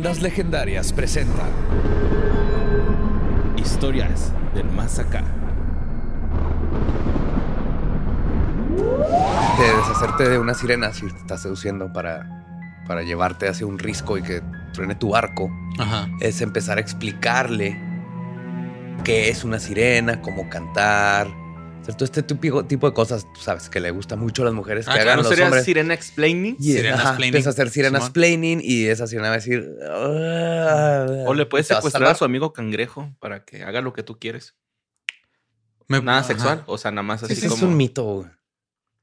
Leyendas Legendarias presenta Historias del Más Acá. de deshacerte de una sirena si te estás seduciendo para, para llevarte hacia un risco y que truene tu arco, Ajá. es empezar a explicarle qué es una sirena, cómo cantar, todo este tipo, tipo de cosas, tú sabes, que le gusta mucho a las mujeres Ah, que claro, hagan ¿No los sería hombres. Sirena Explaining? Y, Sirena ajá, explaining, empieza a hacer sirenas Simón. planning y esa sirena va a decir... "Ah", O le puedes secuestrar a su amigo cangrejo para que haga lo que tú quieres. Me- Nada ajá. sexual. O sea, nada más así Ese como. es un mito. güey.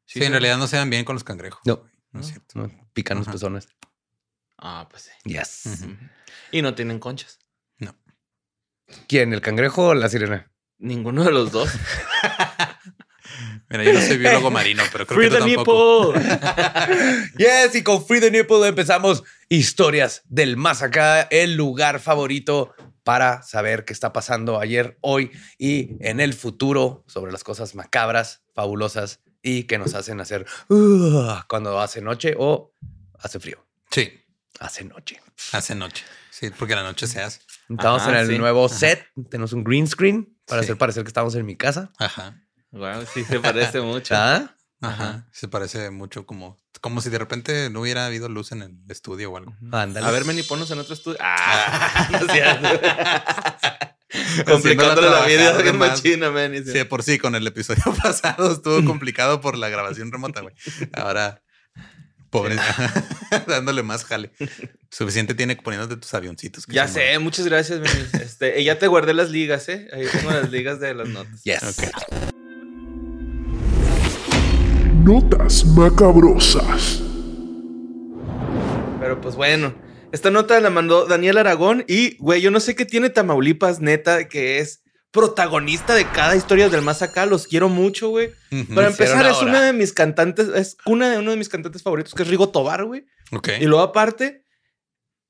Sí, en realidad no se dan bien con los cangrejos. No. No es cierto. No, pican los pezones. Ah, pues sí. Yes. Y no tienen conchas. ¿Quién? ¿El cangrejo o la sirena? Ninguno de los dos. Mira, yo no soy biólogo marino, pero creo Free que tú the tampoco. nipple. Yes, y con Free the Nipple empezamos historias del más acá, el lugar favorito para saber qué está pasando ayer, hoy y en el futuro sobre las cosas macabras, fabulosas y que nos hacen hacer "Uh", cuando hace noche o hace frío. Sí, Hace noche. hace noche. Sí, porque la noche se hace. Estamos Ajá, en el sí. nuevo set. Tenemos un green screen para Sí. hacer parecer que estamos en mi casa. Ajá. Wow, sí se parece mucho. ¿Ah? Ajá. Se parece mucho como, como si de repente no hubiera habido luz en el estudio o algo. Ándale. A ver, Meni, ponnos en otro estudio. Ah, no Complicándole la vida de machina, Meni. Sí, por sí, con el episodio pasado estuvo complicado por la grabación remota, güey. Ahora, pobre, dándole más jale. Suficiente tiene poniéndote tus avioncitos. que Ya sé, muchas gracias, Meni. Este, y ya te guardé las ligas, ¿eh? Ahí tengo las ligas de las notas. Yes. Ok. Notas macabrosas. Pero pues bueno, esta nota la mandó Daniel Aragón y, güey, yo no sé qué tiene Tamaulipas, neta, que es protagonista de cada historia del más acá. Los quiero mucho, güey. Para empezar, es una de mis cantantes, es una de uno de mis cantantes favoritos, que es Rigo Tobar, güey. Ok. Y luego aparte,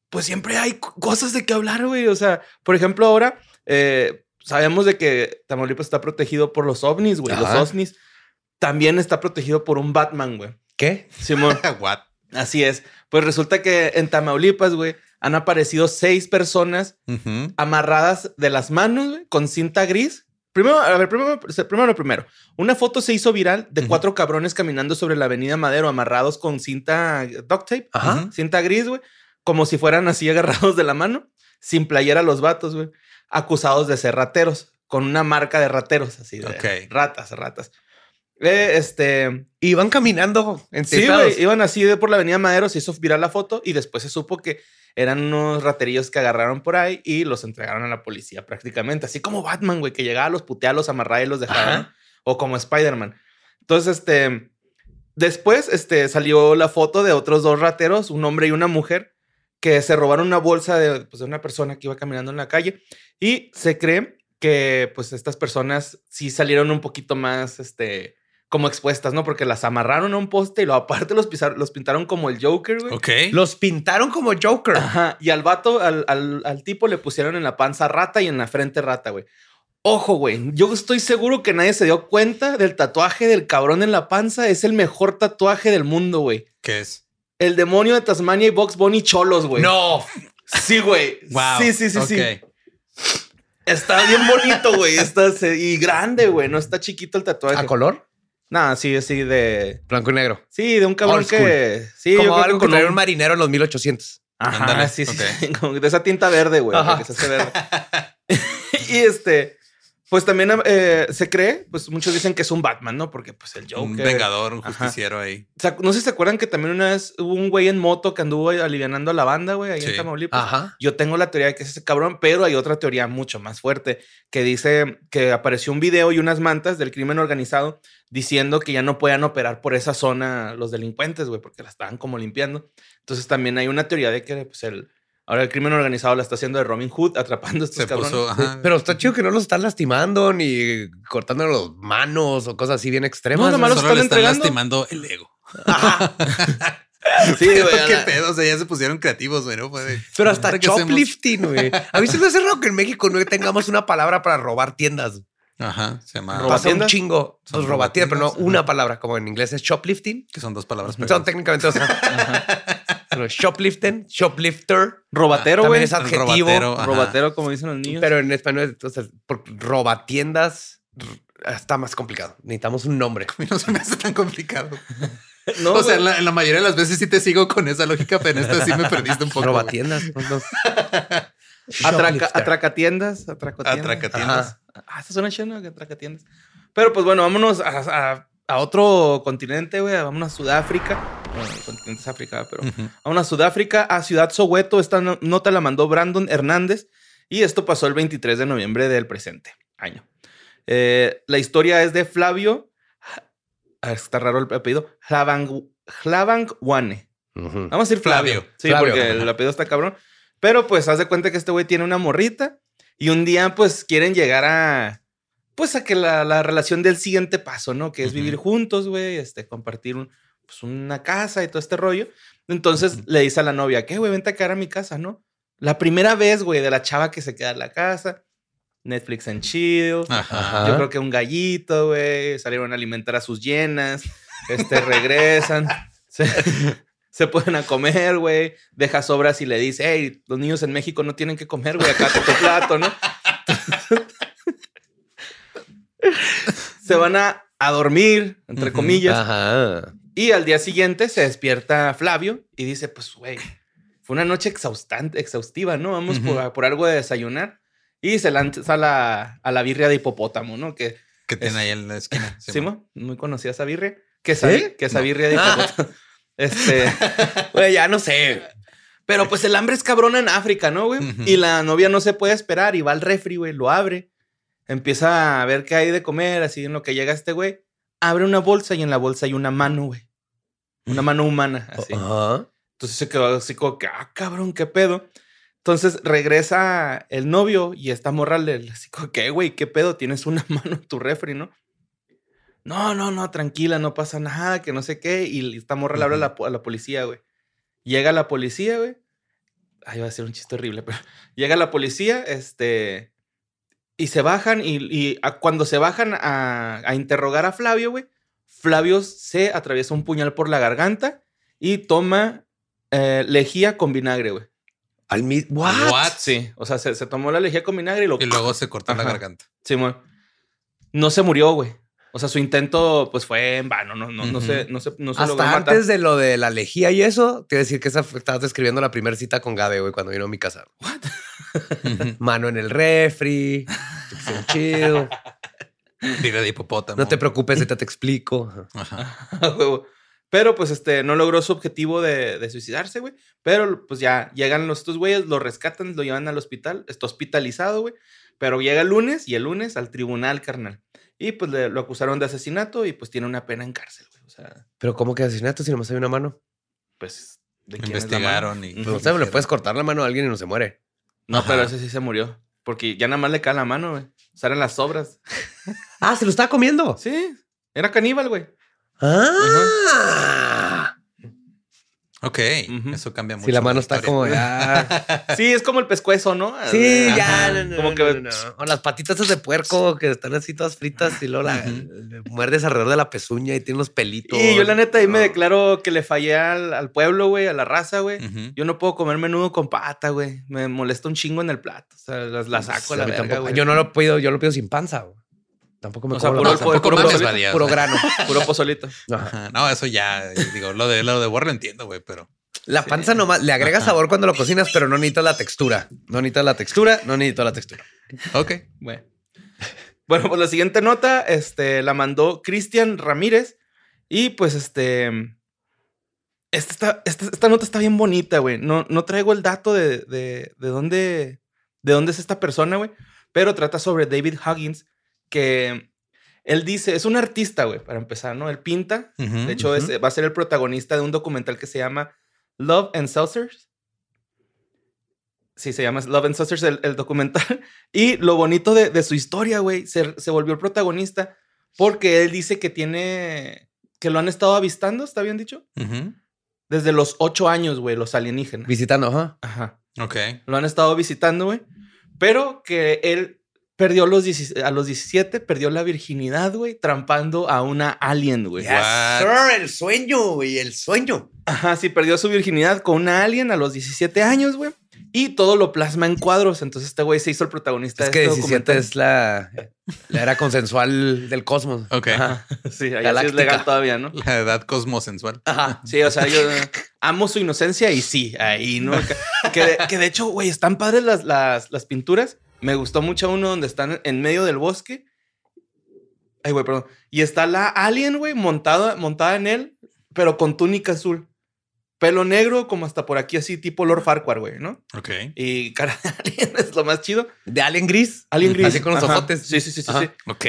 pues siempre hay co- cosas de qué hablar, güey. O sea, por ejemplo, ahora eh, sabemos de que Tamaulipas está protegido por los ovnis, güey. Los ovnis también está protegido por un Batman, güey. ¿Qué? Simón. What? Así es. Pues resulta que en Tamaulipas, güey, han aparecido seis personas amarradas de las manos, güey, con cinta gris. Primero, a ver, primero, primero lo primero. Una foto se hizo viral de cuatro cabrones caminando sobre la avenida Madero amarrados con cinta duct tape, Ajá. Ujú. cinta gris, güey, como si fueran así agarrados de la mano, sin playera los vatos, güey, acusados de ser rateros, con una marca de rateros, así de ratas, ratas. Eh, este, Y van caminando en Sí, güey, iban así de por la avenida Madero, se hizo viral la foto y después se supo que eran unos raterillos que agarraron por ahí y los entregaron a la policía prácticamente. Así como Batman, güey, que llegaba, los puteaba, los amarraba y los dejaba. O como Spider-Man. Entonces, este, después, este, salió la foto de otros dos rateros, un hombre y una mujer, que se robaron una bolsa de, pues, de una persona que iba caminando en la calle y se cree que, pues, estas personas sí salieron un poquito más, este, como expuestas, ¿no? Porque las amarraron a un poste y luego aparte los, pisaron- los pintaron como el Joker, güey. Ok. Los pintaron como Joker. Ajá. Y al vato, al, al- al tipo le pusieron en la panza rata y en la frente rata, güey. Ojo, güey. Yo estoy seguro que nadie se dio cuenta del tatuaje del cabrón en la panza. Es el mejor tatuaje del mundo, güey. ¿Qué es? El demonio de Tasmania y Box Bunny cholos, güey. No. Sí, güey. Wow. Sí, sí, sí, sí. Está bien bonito, güey. Está y grande, güey. No está chiquito el tatuaje. ¿A color? Nah, sí, así de. Blanco y negro. Sí, de un cabrón Old que. Sí, yo como creo algo que traía un- un marinero en los 1800. Ajá, Ándale, sí, sí, ok. sí, como de esa tinta verde, güey, Ajá. que se hace verde. y este, Pues también eh, se cree, pues muchos dicen que es un Batman, ¿no? Porque pues el Joker. Un vengador, un Ajá. justiciero ahí. O sea, no sé si se acuerdan que también una vez hubo un güey en moto que anduvo alivianando a la banda, güey, ahí en Sí. Tamaulipas. Ajá. Yo tengo la teoría de que es ese cabrón, pero hay otra teoría mucho más fuerte que dice que apareció un video y unas mantas del crimen organizado diciendo que ya no podían operar por esa zona los delincuentes, güey, porque la estaban como limpiando. Entonces también hay una teoría de que pues, el, ahora el crimen organizado la está haciendo de Robin Hood, atrapando a estos Se cabrones. puso. Pero está chido que no los están lastimando ni cortando las manos o cosas así bien extremas. No, nomás los Solo le están están entregando. lastimando el ego. Sí, güey, qué la- pedo. O sea, ya se pusieron creativos, güey. ¿no? Pero hasta shoplifting, güey. A mí se me hace raro que en México no tengamos una palabra para robar tiendas. Ajá. Se llama. Pasa un chingo. Son Pues robatiendas, pero no una palabra, como en inglés es shoplifting. Que son dos palabras. Son pegadas. técnicamente, o sea, pero shoplifting, shoplifter. Robatero, También güey. es adjetivo. robatero, como dicen los niños. Pero en español, entonces, por robatiendas está más complicado. Necesitamos un nombre. A mí no se me hace tan complicado. no, o sea, en la, en la mayoría de las veces sí te sigo con esa lógica, pero en esta sí me perdiste un poco. Robatiendas. pues, no. Atraca, atracatiendas, atracotiendas. Atracatiendas. Ah, esta suena. Que atracatiendas. Pero pues bueno, vámonos a, a- a otro continente, güey. Vámonos a Sudáfrica. Bueno, el continente es África, pero a Sudáfrica, a Ciudad Soweto. Esta no- nota la mandó Brandon Hernández y esto pasó el 23 de noviembre del presente año. Eh, la historia es de Flavio. Ah, está raro el apellido. Hlavang- Hlavangwane. Ujú. Vamos a decir Flavio. Flavio. Sí, Flavio. porque el apellido está cabrón. Pero pues haz de cuenta que este güey tiene una morrita y un día pues quieren llegar a pues a que la, la relación del siguiente paso, ¿no? Que es vivir juntos, güey, este, compartir un, pues, una casa y todo este rollo. Entonces le dice a la novia, ¿qué, güey? Vente a quedar a mi casa, ¿no? La primera vez, güey, de la chava que se queda en la casa. Netflix and chill. Ajá. Yo creo que un gallito, güey. Salieron a alimentar a sus llenas. Este, regresan. se, se ponen a comer, güey. Deja sobras y le dice, hey, los niños en México no tienen que comer, güey. Acá tu plato, ¿no? se van a, a dormir, entre comillas. Ajá. Y al día siguiente se despierta Flavio y dice, pues, güey, fue una noche exhaustante, exhaustiva, ¿no? Vamos por, por algo de desayunar. Y se lanza a la, a la birria de hipopótamo, ¿no? Que, Que tiene ahí en la esquina. Sí. Muy conocida esa birria. Que esa, ¿Sí? que esa No. birria de hipopótamo. este, Güey, ya no sé. pero pues el hambre es cabrona en África, ¿no, güey? Y la novia no se puede esperar y va al refri, güey, lo abre. Empieza a ver qué hay de comer, así en lo que llega este güey. Abre una bolsa y en la bolsa hay una mano, güey. Una mano humana, así. Entonces se quedó así como que, ah, cabrón, qué pedo. Entonces regresa el novio y esta morra le así como que, "Eh, güey, qué pedo, tienes una mano en tu refri, ¿no? No, no, no, tranquila, no pasa nada, que no sé qué. Y esta morra le habla a la, a la policía, güey. Llega la policía, güey. Ay, va a ser un chiste horrible, pero llega la policía, este, y se bajan y, y a- cuando se bajan a, a interrogar a Flavio, güey, Flavio se atraviesa un puñal por la garganta y toma eh, lejía con vinagre, güey. Al. What? What? Sí, o sea, se, se tomó la lejía con vinagre y lo... Y luego se cortó la garganta. Simón. No se murió, güey. O sea, su intento, pues, fue en vano. No, no, no, Ujú. se, no, se, no se logró Hasta matar. antes de lo de la lejía y eso, te iba a decir que esa fue- estabas describiendo la primera cita con Gabe, güey, cuando vino a mi casa. Ujú. Mano en el refri, chill. De hipopótamo. No te preocupes, ahorita te explico. Ajá. A huevo. Pero pues este no logró su objetivo de, de suicidarse, güey. Pero pues ya llegan los estos güeyes, lo rescatan, lo llevan al hospital. Está hospitalizado, güey. Pero llega el lunes y el lunes al tribunal, carnal. Y pues le- lo acusaron de asesinato y pues tiene una pena en cárcel, güey. O sea, Pero ¿cómo que asesinato si nomás hay una mano? pues. ¿de quién es la Investigaron mano? y-. Pues, no sé, le puedes cortar la mano a alguien y no se muere. No, Ajá. pero ese sí se murió. Porque ya nada más le cae la mano, güey. Eran las sobras. Ah, se lo estaba comiendo. Sí, era caníbal, güey. Ah. Ok, eso cambia mucho. Si la mano está como ya. Sí, es como el pescuezo, ¿no? Sí, Ajá. ya. no, no, Como no, que no, no. O las patitas de puerco que están así todas fritas y luego la, muerdes alrededor de la pezuña y tiene unos pelitos. Y yo la neta ahí me declaro que le fallé al, al pueblo, güey, a la raza, güey. Yo no puedo comer menudo con pata, güey. Me molesta un chingo en el plato. O sea, las- la saco a la A mí verga, tampoco. güey. Yo no lo pido, yo lo pido sin panza. güey. Tampoco me O sea, puro- mames, grano. Puro pozolito. Ajá. Ajá. No, eso ya, digo, lo de lo de War lo entiendo, güey, pero La panza nomás le agrega sabor cuando lo cocinas, pero no necesitas la textura. No necesitas la textura, no necesito la textura. ok. Bueno. Bueno, pues la siguiente nota este, la mandó Cristian Ramírez. Y pues este. Esta, está- esta, esta nota está bien bonita, güey. No, no traigo el dato de, de, de dónde. De dónde es esta persona, güey. Pero trata sobre David Huggins. Que él dice, es un artista, güey, para empezar, ¿no? Él pinta. De hecho, es- ujú. va a ser el protagonista de un documental que se llama Love and Saucers. Sí, se llama Love and Saucers el, el documental. Y lo bonito de, de su historia, güey, se, se volvió el protagonista porque él dice que tiene, que lo han estado avistando, ¿está bien dicho? Desde los ocho años, güey, los alienígenas. Visitando, ajá. Ajá. Ok. Lo han estado visitando, güey. Pero que él perdió los 17 a los 17, perdió la virginidad, güey, trampando a una alien, güey. Sir, el sueño, güey, el sueño. Ajá, sí, perdió su virginidad con una alien a los 17 años, güey. Y todo lo plasma en cuadros. Entonces este güey se hizo el protagonista Es de que este 17 documental. es la, la era consensual del cosmos. Ok. Ajá, sí, sí es legal todavía, ¿no? La edad cosmosensual. Ajá. Sí, o sea, yo amo su inocencia y sí, ahí, ¿no? Que, que de, que de hecho, güey, están padres las, las, las pinturas. Me gustó mucho uno donde están en medio del bosque. Ay, güey, perdón. Y está la alien, güey, montada, montada en él, pero con túnica azul. Pelo negro, como hasta por aquí, así, tipo Lord Farquhar, güey, ¿no? Ok. Y cara de alien es lo más chido. De Alien Gris. Alien gris. Así con los Ajá. ojotes. Sí, sí, sí, sí, sí. Ok.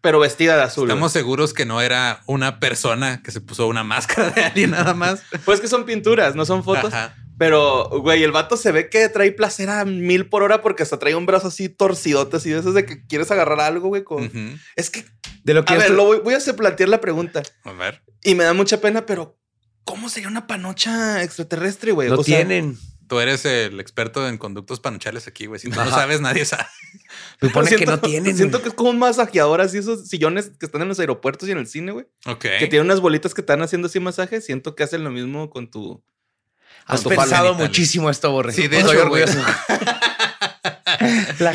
Pero vestida de azul. Estamos seguros que no era una persona que se puso una máscara de alguien nada más. Pues que son pinturas, no son fotos. Ajá. Pero, güey, el vato se ve que trae placer a mil por hora porque hasta trae un brazo así torcidote, así de esos de que quieres agarrar algo, güey. Con... Es que, De lo que a ver, lo voy, voy a hacer plantear la pregunta A ver. y me da mucha pena, pero ¿cómo sería una panocha extraterrestre, güey? lo O sea, tienen. Tú eres el experto en conductos panochales aquí, güey. Si no Ajá. sabes, nadie sabe. Supone que no siento- tienen. Siento que es como un masajeador, así esos sillones que están en los aeropuertos y en el cine, güey. Ok. Que tienen unas bolitas que están haciendo así masaje. Siento que hacen lo mismo con tu. Has pensado muchísimo esto, Borre. Sí, de Estoy hecho, orgulloso. La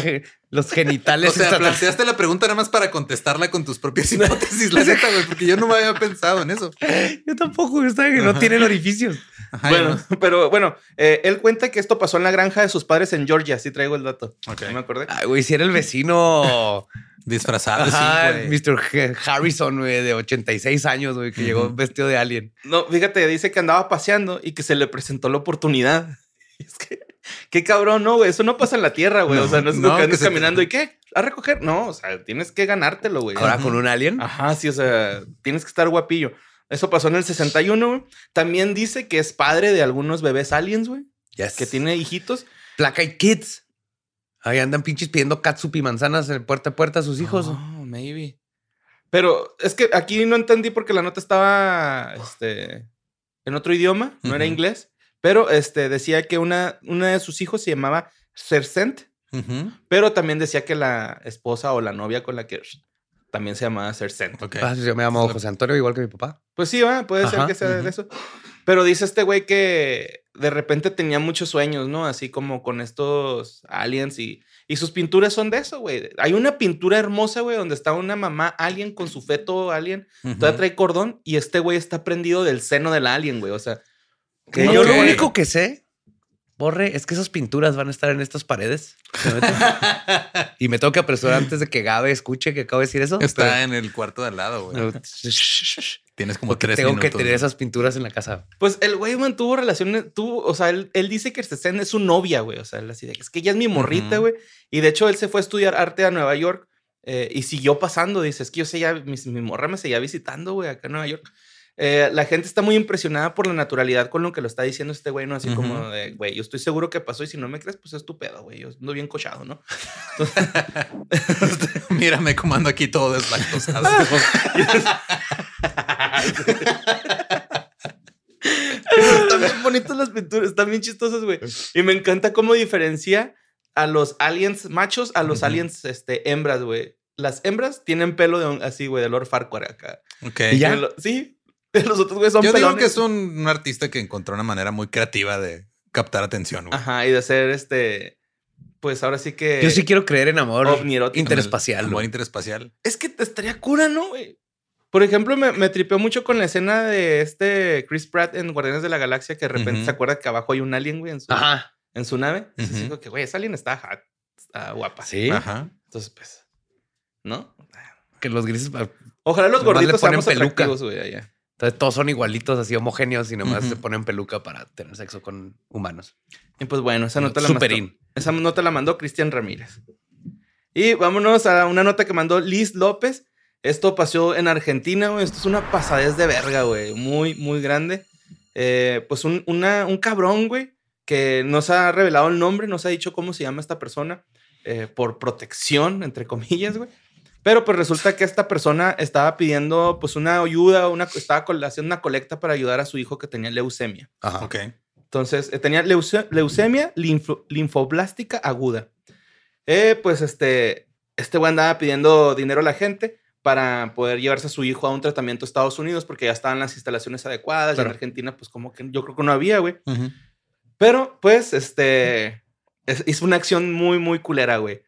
los genitales. O sea, planteaste la pregunta nada más para contestarla con tus propias hipótesis, la neta, güey, porque yo no me había pensado en eso. Yo tampoco, está que no tienen orificios. Ajá, bueno, pero bueno, eh, él cuenta que esto pasó en la granja de sus padres en Georgia. Sí traigo el dato. Ok. No me acordé. Ay, güey, si era el vecino. no. Disfrazado, Ajá, sí, güey. Mr. Harrison, güey, de 86 años, güey, que llegó vestido de alien. No, fíjate, dice que andaba paseando y que se le presentó la oportunidad. Es que, qué cabrón, no, güey. Eso no pasa en la tierra, güey. o sea, no es no, que que andes te- caminando y qué, a recoger. No, o sea, tienes que ganártelo, güey. Ahora con un alien. Ajá, sí, o sea, tienes que estar guapillo. Eso pasó en el 61, güey. También dice que es padre de algunos bebés aliens, güey. Yes. Que tiene hijitos. Placa y Kids. Ahí andan pinches pidiendo catsup y manzanas en puerta a puerta a sus hijos. Oh, maybe. Pero es que aquí no entendí porque la nota estaba este, en otro idioma, no era inglés. Pero este, decía que una, una de sus hijos se llamaba Cersent, Ujú. pero también decía que la esposa o la novia con la que también se llamaba Cersent. Ok. Ah, yo me llamo José Antonio, igual que mi papá. Pues sí, va, puede ser Ajá, que sea de eso. Pero dice este güey que de repente tenía muchos sueños, ¿no? Así como con estos aliens y, y sus pinturas son de eso, güey. Hay una pintura hermosa, güey, donde está una mamá alien con su feto alien, Ujú. todavía trae cordón y este güey está prendido del seno del alien, güey. O sea, Que yo lo único que sé, Borre, es que esas pinturas van a estar en estas paredes. Y me tengo que apresurar antes de que Gabe escuche que acabo de decir eso. Está en el cuarto de al lado, güey. Tienes como Porque tres tengo minutos. que tener esas pinturas en la casa. pues el güey mantuvo relaciones, tuvo, o sea, él, él dice que Cersei es su novia, güey. O sea, él así de, es que ella es mi morrita, güey. Y de hecho él se fue a estudiar arte a Nueva York eh, y siguió pasando. Dice, es que yo seguía, mi, mi morra me seguía visitando, güey, acá en Nueva York. Eh, la gente está muy impresionada por la naturalidad con lo que lo está diciendo este güey, ¿no? Así como de, güey, yo estoy seguro que pasó y si no me crees, pues es tu pedo, güey. Yo ando bien cochado, ¿no? Mírame cómo ando aquí todo deslactosado. están bien bonitas las pinturas, están bien chistosas, güey. Y me encanta cómo diferencia a los aliens machos a los aliens este, hembras, güey. Las hembras tienen pelo de un- así, güey, de Lord Farquhar acá. ok. ¿Y ya? Lo- sí, los otros, güey, son Yo digo pelones. que es un, un artista que encontró una manera muy creativa de captar atención, güey. Ajá, y de ser este, pues ahora sí que... Yo sí quiero creer en amor ovnierótico. interespacial. Amor interespacial. Es que te estaría cura, ¿no, güey? Por ejemplo, me, me tripeó mucho con la escena de este Chris Pratt en Guardianes de la Galaxia, que de repente se acuerda que abajo hay un alien, güey, en su, Ajá. en su nave. Entonces Ujú. digo que, güey, esa alien está hot, está guapa. Sí. Ajá. Entonces, pues, ¿No? Que los grises. Ojalá los gorditos ponen seamos peluca. güey, allá. Entonces todos son igualitos, así homogéneos y nomás se ponen peluca para tener sexo con humanos. Y pues bueno, esa nota la mandó, esa nota la mandó Cristian Ramírez. Y vámonos a una nota que mandó Liz López. Esto pasó en Argentina, güey. Esto es una pasadez de verga, güey. Muy, muy grande. Eh, pues un, una- un cabrón, güey, que no se ha revelado el nombre, no se ha dicho cómo se llama esta persona, eh, por protección, entre comillas, güey. Pero pues resulta que esta persona estaba pidiendo pues una ayuda, una, estaba haciendo una colecta para ayudar a su hijo que tenía leucemia. Ajá. Ok. Entonces, eh, tenía leuce- leucemia linfo- linfoblástica aguda. Eh, pues este, este güey andaba pidiendo dinero a la gente para poder llevarse a su hijo a un tratamiento a Estados Unidos porque ya estaban las instalaciones adecuadas. Y en Argentina, pues como que yo creo que no había, güey. Pero, pues, este, es- hizo una acción muy, muy culera, güey.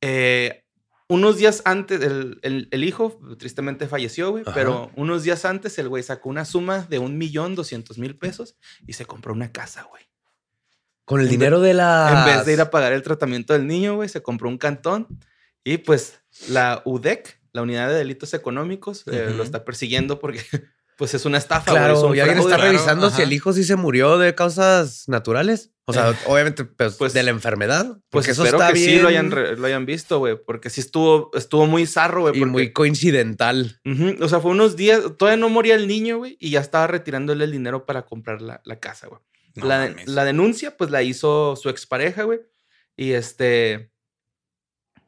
Eh, unos días antes, el, el- el hijo tristemente falleció, güey, pero unos días antes el güey sacó una suma de un millón doscientos mil pesos y se compró una casa, güey. Con el En dinero de la. En vez de ir a pagar el tratamiento del niño, güey, se compró un cantón y pues la UDEC, la Unidad de Delitos Económicos, eh, lo está persiguiendo porque pues es una estafa, güey, es Claro, un y alguien está güey. revisando si el hijo sí se murió de causas naturales. O sea, obviamente, pues, Pues- de la enfermedad. Pues eso espero está que sí bien lo hayan, re- lo hayan visto, güey, porque sí estuvo, estuvo muy zarro, güey. y porque- muy coincidental. O sea, fue unos días, todavía no moría el niño, güey, y ya estaba retirándole el dinero para comprar la, la casa, güey. No la, la denuncia, pues la hizo su expareja, güey. Y este,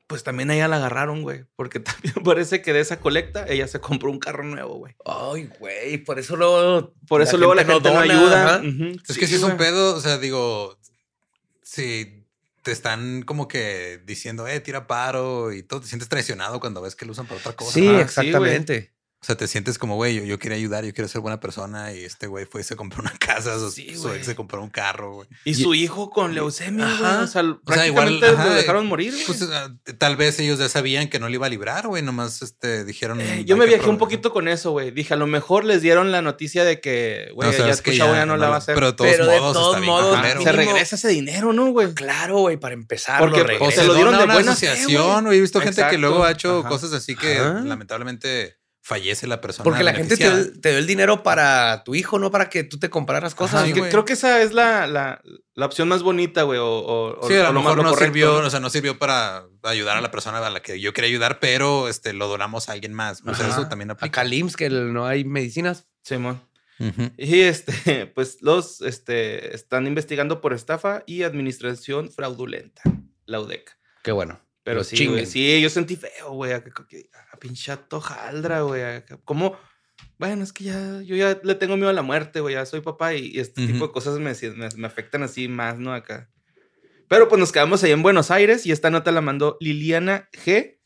pues también a ella la agarraron, güey, porque también parece que de esa colecta ella se compró un carro nuevo, güey. Ay, güey, por eso luego. Por eso luego la gente no, dona, ayuda. Es que si es un pedo, o sea, digo, si te están como que diciendo, eh, tira paro y todo, te sientes traicionado cuando ves que lo usan para otra cosa. Sí, exactamente. O sea, te sientes como, güey, yo, yo quería ayudar, yo quiero ser buena persona y este güey fue y se compró una casa, su, Sí, su güey. ex se compró un carro, güey. Y su hijo con leucemia, güey. O sea, sea, igual, prácticamente ajá, lo dejaron morir, güey. Pues ah, tal vez ellos ya sabían que no le iba a librar, güey, nomás este, dijeron. Eh, "Hay yo me viajé un aprovechar". poquito con eso, güey. Dije, a lo mejor les dieron la noticia de que, güey, No, ya tu que chavo ya no la va a hacer. Pero de todos Pero de modos, todos está bien modos, se regresa ese dinero, ¿no, güey? Claro, güey, para empezar. Porque, lo o regresa. se lo dieron de buena asociación, güey. He visto gente que luego ha hecho cosas así que lamentablemente fallece la persona. Porque la gente te, beneficiada. te dio el dinero para tu hijo, no para que tú te compraras cosas. Ajá, Sí, sí, que güey. creo que esa es la, la, la opción más bonita, güey. O, o, o- Sí, a o lo mejor no correcto, sirvió, o sea, no sirvió para ayudar a la persona a la que yo quería ayudar, pero este lo donamos a alguien más. O sea, eso también A aplica. Calims, que el- no hay medicinas. Simón. Y este, pues los este, están investigando por estafa y administración fraudulenta, la UDEC. Qué bueno. Pero sí, güey, sí, yo sentí feo, güey. A, a, a pinche tojaldra, güey. ¿Cómo? Bueno, es que ya, yo ya le tengo miedo a la muerte, güey. Ya soy papá y, y este tipo de cosas me, me, me afectan así más, ¿no? Acá. Pero pues nos quedamos ahí en Buenos Aires y esta nota la mandó Liliana G.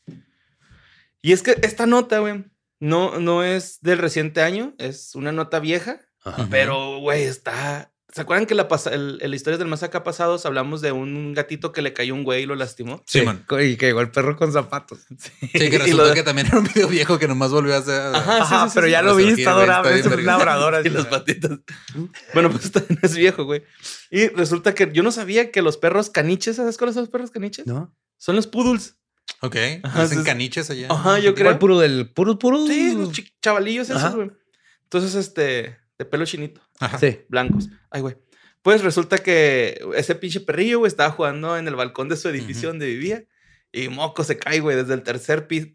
Y es que esta nota, güey, no, no es del reciente año, es una nota vieja, Ajá. pero, güey, está... ¿Se acuerdan que la, pasa, el, en la historia del más acá pasados hablamos de un gatito que le cayó un güey y lo lastimó? Sí, man. Y que llegó el perro con zapatos. Sí, que Y resultó lo- que también era un video viejo que nomás volvió a hacer. Ajá, sí, Ajá, sí, sí, pero sí. ya lo vi, sí, está adorable. Es un labrador. así. Y las patitas. Bueno, pues también es viejo, güey. Y resulta que yo no sabía que los perros caniches, ¿sabes cuáles son los perros caniches? ¿No? Son los poodles. Ok. Ajá, Hacen sí, sí. caniches allá. Ajá, yo creo. puro del puro, puro. Sí, los chavalillos esos, güey. Entonces, este, de pelo chinito, Ajá. Sí. blancos. Ay, güey. Pues resulta que ese pinche perrillo, güey, estaba jugando en el balcón de su edificio Ujú. donde vivía y moco se cae, güey, desde el tercer piso,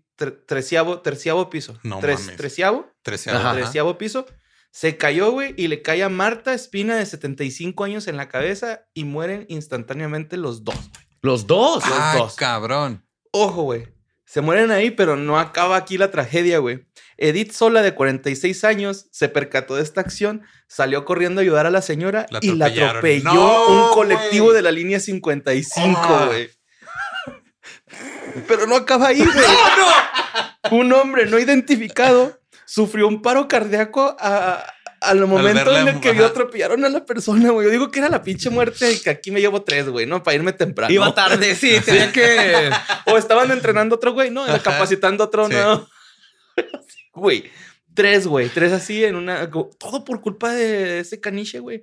treceavo, terciavo piso. No Tres- mames. Treceavo, Treceavo. Ajá. Treceavo piso. Se cayó, güey, y le cae a Marta Espina de 75 años en la cabeza y mueren instantáneamente los dos. Los dos. Los Ay, dos. cabrón. Ojo, güey. Se mueren ahí, pero no acaba aquí la tragedia, güey. Edith Sola, de 46 años, se percató de esta acción, salió corriendo a ayudar a la señora La y la atropelló ¡No, un colectivo de la línea 55, Ah. güey. Pero no acaba ahí, güey. Un hombre no identificado sufrió un paro cardíaco a- al momento en el que vio ajá. atropellaron a la persona, güey. Yo digo que era la pinche muerte y que aquí me llevo tres, güey, ¿no? Para irme temprano. Iba tarde, sí, tenía que. O estaban entrenando otro güey, ¿no? Ajá. Capacitando otro, Sí. no. Güey, tres, güey, tres así en una. Todo por culpa de ese caniche, güey.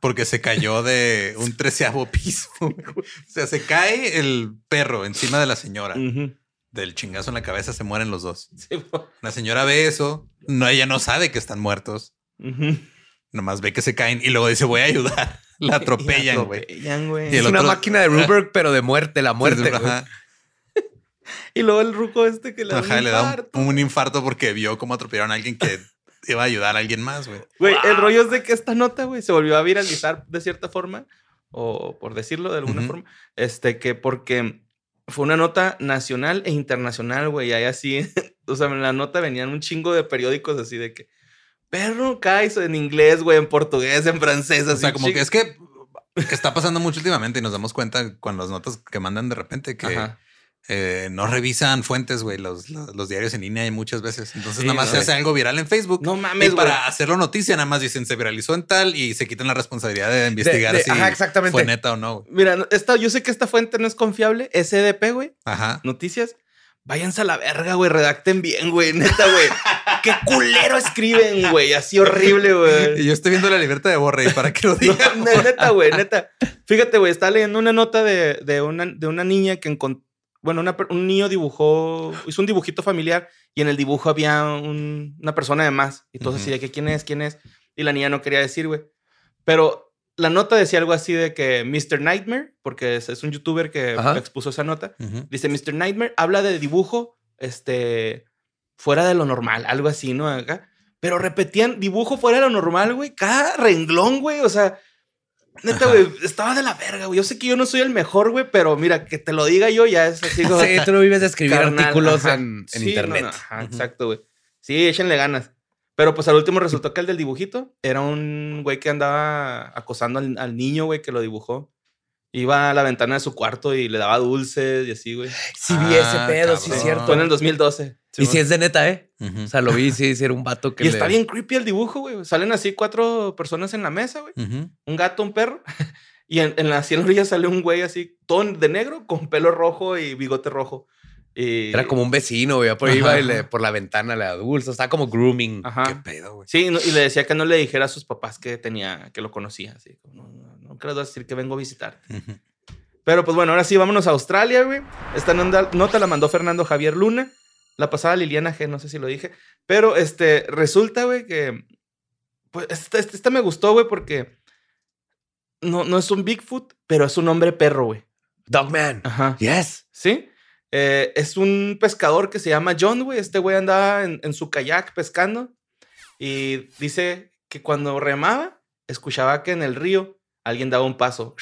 Porque se cayó de un treceavo piso. güey. o sea, se cae el perro encima de la señora. Del chingazo en la cabeza se mueren los dos. Sí. La señora ve eso, no, ella no sabe que están muertos, Nomás ve que se caen y luego dice voy a ayudar. La atropellan, güey. Es una máquina de Rubberg, pero de muerte, la muerte. Ajá. Y luego el ruco este que le da un le da infarto. un, infarto porque vio cómo atropellaron a alguien que iba a ayudar a alguien más, güey. Güey, el rollo es de que esta nota, güey, se volvió a viralizar de cierta forma, o por decirlo de alguna forma, este, que porque fue una nota nacional e internacional, güey, y ahí así, o sea, en la nota venían un chingo de periódicos así de que, perro, caes en inglés, güey, en portugués, en francés, así. O sea, como que es que, está pasando mucho últimamente y nos damos cuenta con las notas que mandan de repente que eh, no revisan fuentes, güey, los, los, los diarios en línea hay muchas veces. Entonces Sí, nada más no, se hace algo viral en Facebook. No y mames, güey. para hacerlo noticia, nada más dicen se viralizó en tal y se quitan la responsabilidad de investigar de- si ajá, exactamente. fue neta o no. Mira, esta, yo sé que esta fuente no es confiable, SDP, güey, Ajá. noticias. Váyanse a la verga, güey, redacten bien, güey, neta, güey. Qué culero escriben, güey, así horrible, güey. Y yo estoy viendo la libertad de Borre para que lo diga. No, ne- neta, güey, neta. Fíjate, güey, estaba leyendo una nota de, de una, de una niña que encontró. Bueno, una un niño dibujó, hizo un dibujito familiar y en el dibujo había un- una persona de más. Y Ujú. así de que quién es, quién es. Y la niña no quería decir, güey. Pero la nota decía algo así de que Mr. Nightmare, porque es, es un youtuber que Ajá. expuso esa nota, dice Mr. Nightmare habla de dibujo, este, fuera de lo normal, algo así, ¿no? Acá. Pero repetían dibujo fuera de lo normal, güey. Cada renglón, güey. O sea, neta, güey, estaba de la verga, güey. Yo sé que yo no soy el mejor, güey, pero mira, que te lo diga yo ya es así. como- Sí, tú no vives de escribir carnal, artículos ajá. en, Sí, internet. no, ajá, Exacto, güey. Sí, échenle ganas. Pero pues al último resultó que el del dibujito era un güey que andaba acosando al, al niño, güey, que lo dibujó. Iba a la ventana de su cuarto y le daba dulces y así, güey. Sí, vi ese Ah, pedo, sí, es cabrón. cierto. Fue en el 2012. Y si es de neta, ¿eh? O sea, lo vi, sí, sí, era un vato que Y le- está bien creepy el dibujo, güey. Salen así cuatro personas en la mesa, güey. Un gato, un perro. Y en, en la sien orilla sale un güey así, todo de negro, con pelo rojo y bigote rojo. Y... Era como un vecino, güey. Por ahí iba y le- por la ventana le da dulce. Estaba como grooming. Ajá. Qué pedo, güey. Sí, no- y le decía que no le dijera a sus papás que tenía, que lo conocía. Así, no, no, no quiero decir que vengo a visitar. Ujú. Pero pues bueno, ahora sí, vámonos a Australia, güey. Esta nota la mandó Fernando Javier Luna. La pasada Liliana G, no sé si lo dije. Pero este, resulta, güey, que. Pues esta, me gustó, güey, porque. No, no es un Bigfoot, pero es un hombre perro, güey. Dogman. Ajá. Yes. ¿Sí? Eh, es un pescador que se llama John, güey. Este güey andaba en, en su kayak pescando y dice que cuando remaba, escuchaba que en el río alguien daba un paso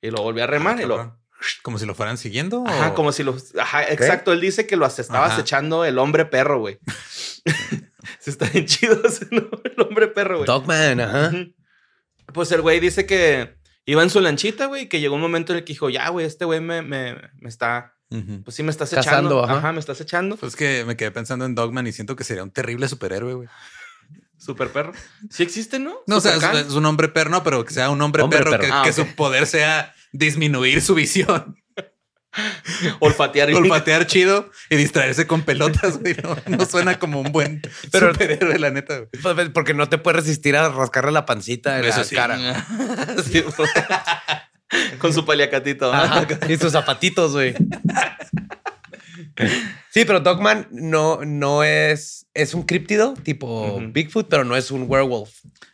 y lo volvía a remar y lo... Como si lo fueran siguiendo. Ajá, o- como si lo... Ajá, exacto. Él dice que lo estaba Ajá. acechando el hombre perro, güey. Se está bien chido ese nombre, el hombre perro, güey. Dogman, ajá. Pues el güey dice que iba en su lanchita, güey, y que llegó un momento en el que dijo, ya, güey, este güey me, me, me está... Pues sí, me estás Cazando, echando. ajá. Ajá, me estás echando. Pues que me quedé pensando en Dogman y siento que sería un terrible superhéroe, güey. Super perro. Sí existe, ¿no? No, o sea, es, un hombre perro, no, pero que sea un hombre, Hombre perro, perro. que, Ah, que su poder sea disminuir su visión, olfatear. olfatear chido y distraerse con pelotas, güey. No, no suena como un buen Pero- superhéroe, la neta, güey. Pues, pues, Porque no te puedes resistir a rascarle la pancita en la sí. cara. Sí, Con su paliacatito. Ajá. Y sus zapatitos, güey. Sí, pero Dogman no, no es. Es un críptido tipo. Bigfoot, pero no es un werewolf.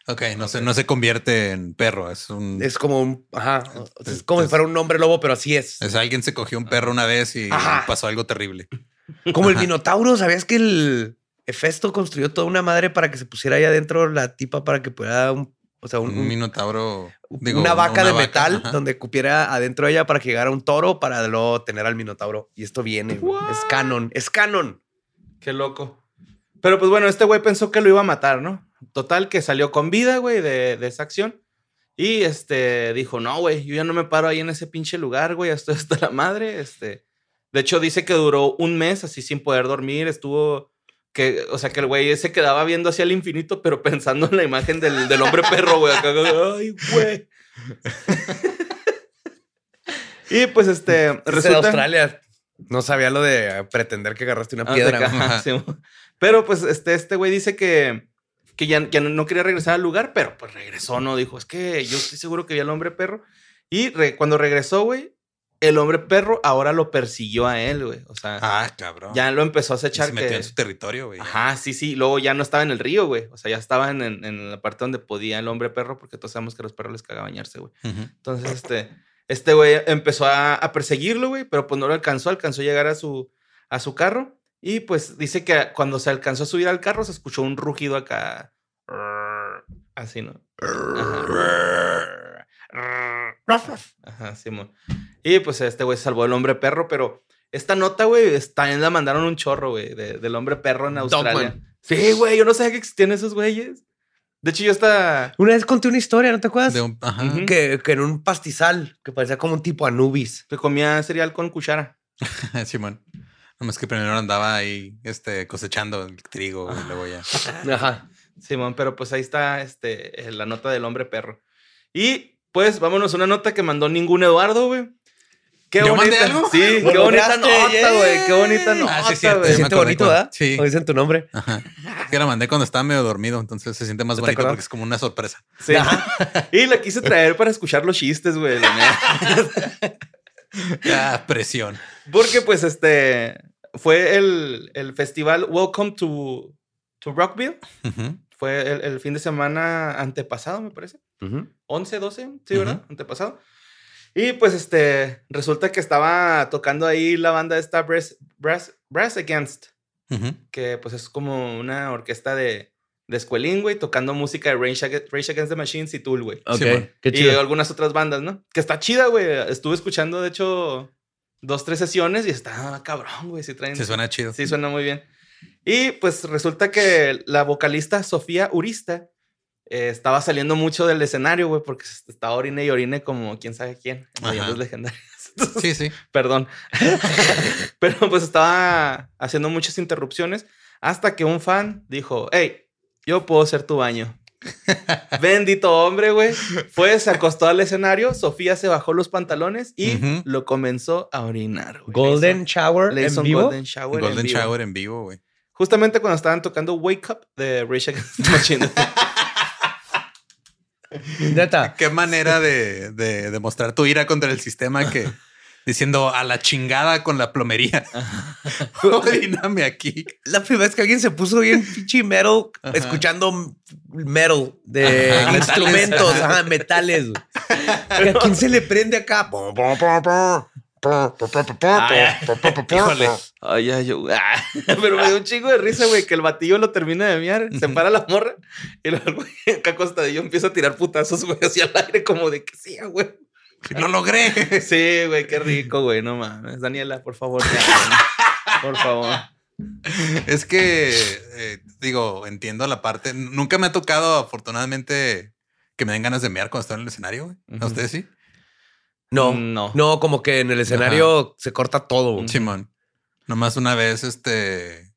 Ok, no se, no se convierte en perro, es un... Es como un. Ajá. Es como si fuera un hombre lobo, pero así es. es alguien se cogió un perro una vez y Ajá. pasó algo terrible. Como el Minotauro. ¿Sabías que el Hefesto construyó toda una madre para que se pusiera ahí adentro la tipa para que pudiera un. O sea, un, minotauro. digo, una vaca de vaca, metal ajá. donde cupiera adentro de ella para que llegara un toro para luego tener al Minotauro. Y esto viene. Es canon. Es canon. Qué loco. Pero pues bueno, este güey pensó que lo iba a matar, ¿no? Total, que salió con vida, güey, de, de esa acción. Y este dijo, no, güey, yo ya no me paro ahí en ese pinche lugar, güey, estoy hasta la madre. Este. De hecho, dice que duró un mes así sin poder dormir. Estuvo. Que, o sea, que el güey se quedaba viendo hacia el infinito, pero pensando en la imagen del, del hombre perro, güey. Ay, güey. y pues este. Resulta... de. Australia. No sabía lo de pretender que agarraste una Ah, piedra. sí. Pero pues este, este güey dice que, que ya, ya no- no quería regresar al lugar, pero pues regresó, ¿no? Dijo, es que yo estoy seguro que vi al hombre perro. Y re- cuando regresó, güey, el hombre perro ahora lo persiguió a él, güey. O sea, Ah, cabrón. ya lo empezó a Y se acechar metió que... en su territorio, güey. Ajá, sí, sí. Luego ya no estaba en el río, güey. O sea, ya estaba en, la parte donde podía el hombre perro, porque todos sabemos que a los perros les caga bañarse, güey. Entonces, este, este güey empezó a, a perseguirlo, güey, pero pues no lo alcanzó, alcanzó a llegar a su, a su carro. Y pues dice que cuando se alcanzó a subir al carro, se escuchó un rugido acá. Así, ¿no? Ajá. Ajá, Simón. Y pues este güey salvó al hombre perro, pero esta nota, güey, también la mandaron un chorro, güey, de- del hombre perro en Australia. Dogman. Sí, güey, yo no sabía que existían esos güeyes. De hecho, yo hasta... Una vez conté una historia, ¿no te acuerdas? De un- ajá. Ujú. que, que en un pastizal que parecía como un tipo Anubis. que comía cereal con cuchara. Simón. Nomás que primero andaba ahí este, cosechando el trigo y luego ya. Ajá. Simón, pero pues ahí está este, la nota del hombre perro. Y pues vámonos a una nota que mandó ningún Eduardo, güey. Qué ¿Yo mandé bonita. algo? Sí, qué bonita lograste, nota, güey. Qué bonita nota, Ah, sí, cierto. Se me siente bonito, ¿verdad? Sí. O dicen tu nombre. Ajá. Es que la mandé cuando estaba medio dormido, entonces se siente más ¿No te bonito acordás? porque es como una sorpresa. Sí. Y la quise traer para escuchar los chistes, güey. Ah, presión. Porque pues este fue el, el festival Welcome to, to Rockville. Ujú. Fue el, el fin de semana antepasado, me parece. 11, 12, sí, ¿verdad? Ujú. Antepasado. Y pues este, resulta que estaba tocando ahí la banda esta Brass, Brass, Brass Against, Ujú. que pues es como una orquesta de, de escuelín, güey, tocando música de Rage Against, Rage Against the Machines y Tool, güey. Ok. Simón. Qué Y chido. algunas otras bandas, ¿no? Que está chida, güey. Estuve escuchando, de hecho, dos, tres sesiones y está cabrón, güey. Sí, traen, Se suena chido. Sí, suena muy bien. Y pues resulta que la vocalista Sofía Urista eh, estaba saliendo mucho del escenario, güey, porque estaba orine y orine como quién sabe quién. Leyendas legendarias. Sí, sí. Perdón. Pero pues estaba haciendo muchas interrupciones hasta que un fan dijo, hey, yo puedo ser tu baño. Bendito hombre, güey. Fue, se acostó al escenario, Sofía se bajó los pantalones y Ujú. lo comenzó a orinar. güey. Golden hizo- Shower en vivo. Golden Shower. en Golden. Shower en vivo, güey. Justamente cuando estaban tocando Wake Up de Rage Against the Machine. Neta. Qué manera de, de demostrar tu ira contra el sistema que diciendo a la chingada con la plomería. Oríname aquí. La primera vez que alguien se puso bien pinche metal, Ajá. escuchando metal de Ajá, instrumentos, metales. ajá, metales. güey. ¿Y ¿A quién se le prende acá? Ay, ay, yo. ah, pero me dio un chingo de risa, güey, que el batillo lo termina de miar, se para la morra y luego el güey acá acostadillo empieza a tirar putazos, güey, hacia el aire, como de que sí, güey. Lo logré. Sí, güey, qué rico, güey, no mames. Daniela, por favor, ya, por favor. Es que, eh, digo, entiendo la parte. Nunca me ha tocado, afortunadamente, que me den ganas de mear cuando estoy en el escenario, güey. ¿A ustedes sí? No, No. no, como que en el escenario se corta todo. güey. Simón. Nomás una vez, este.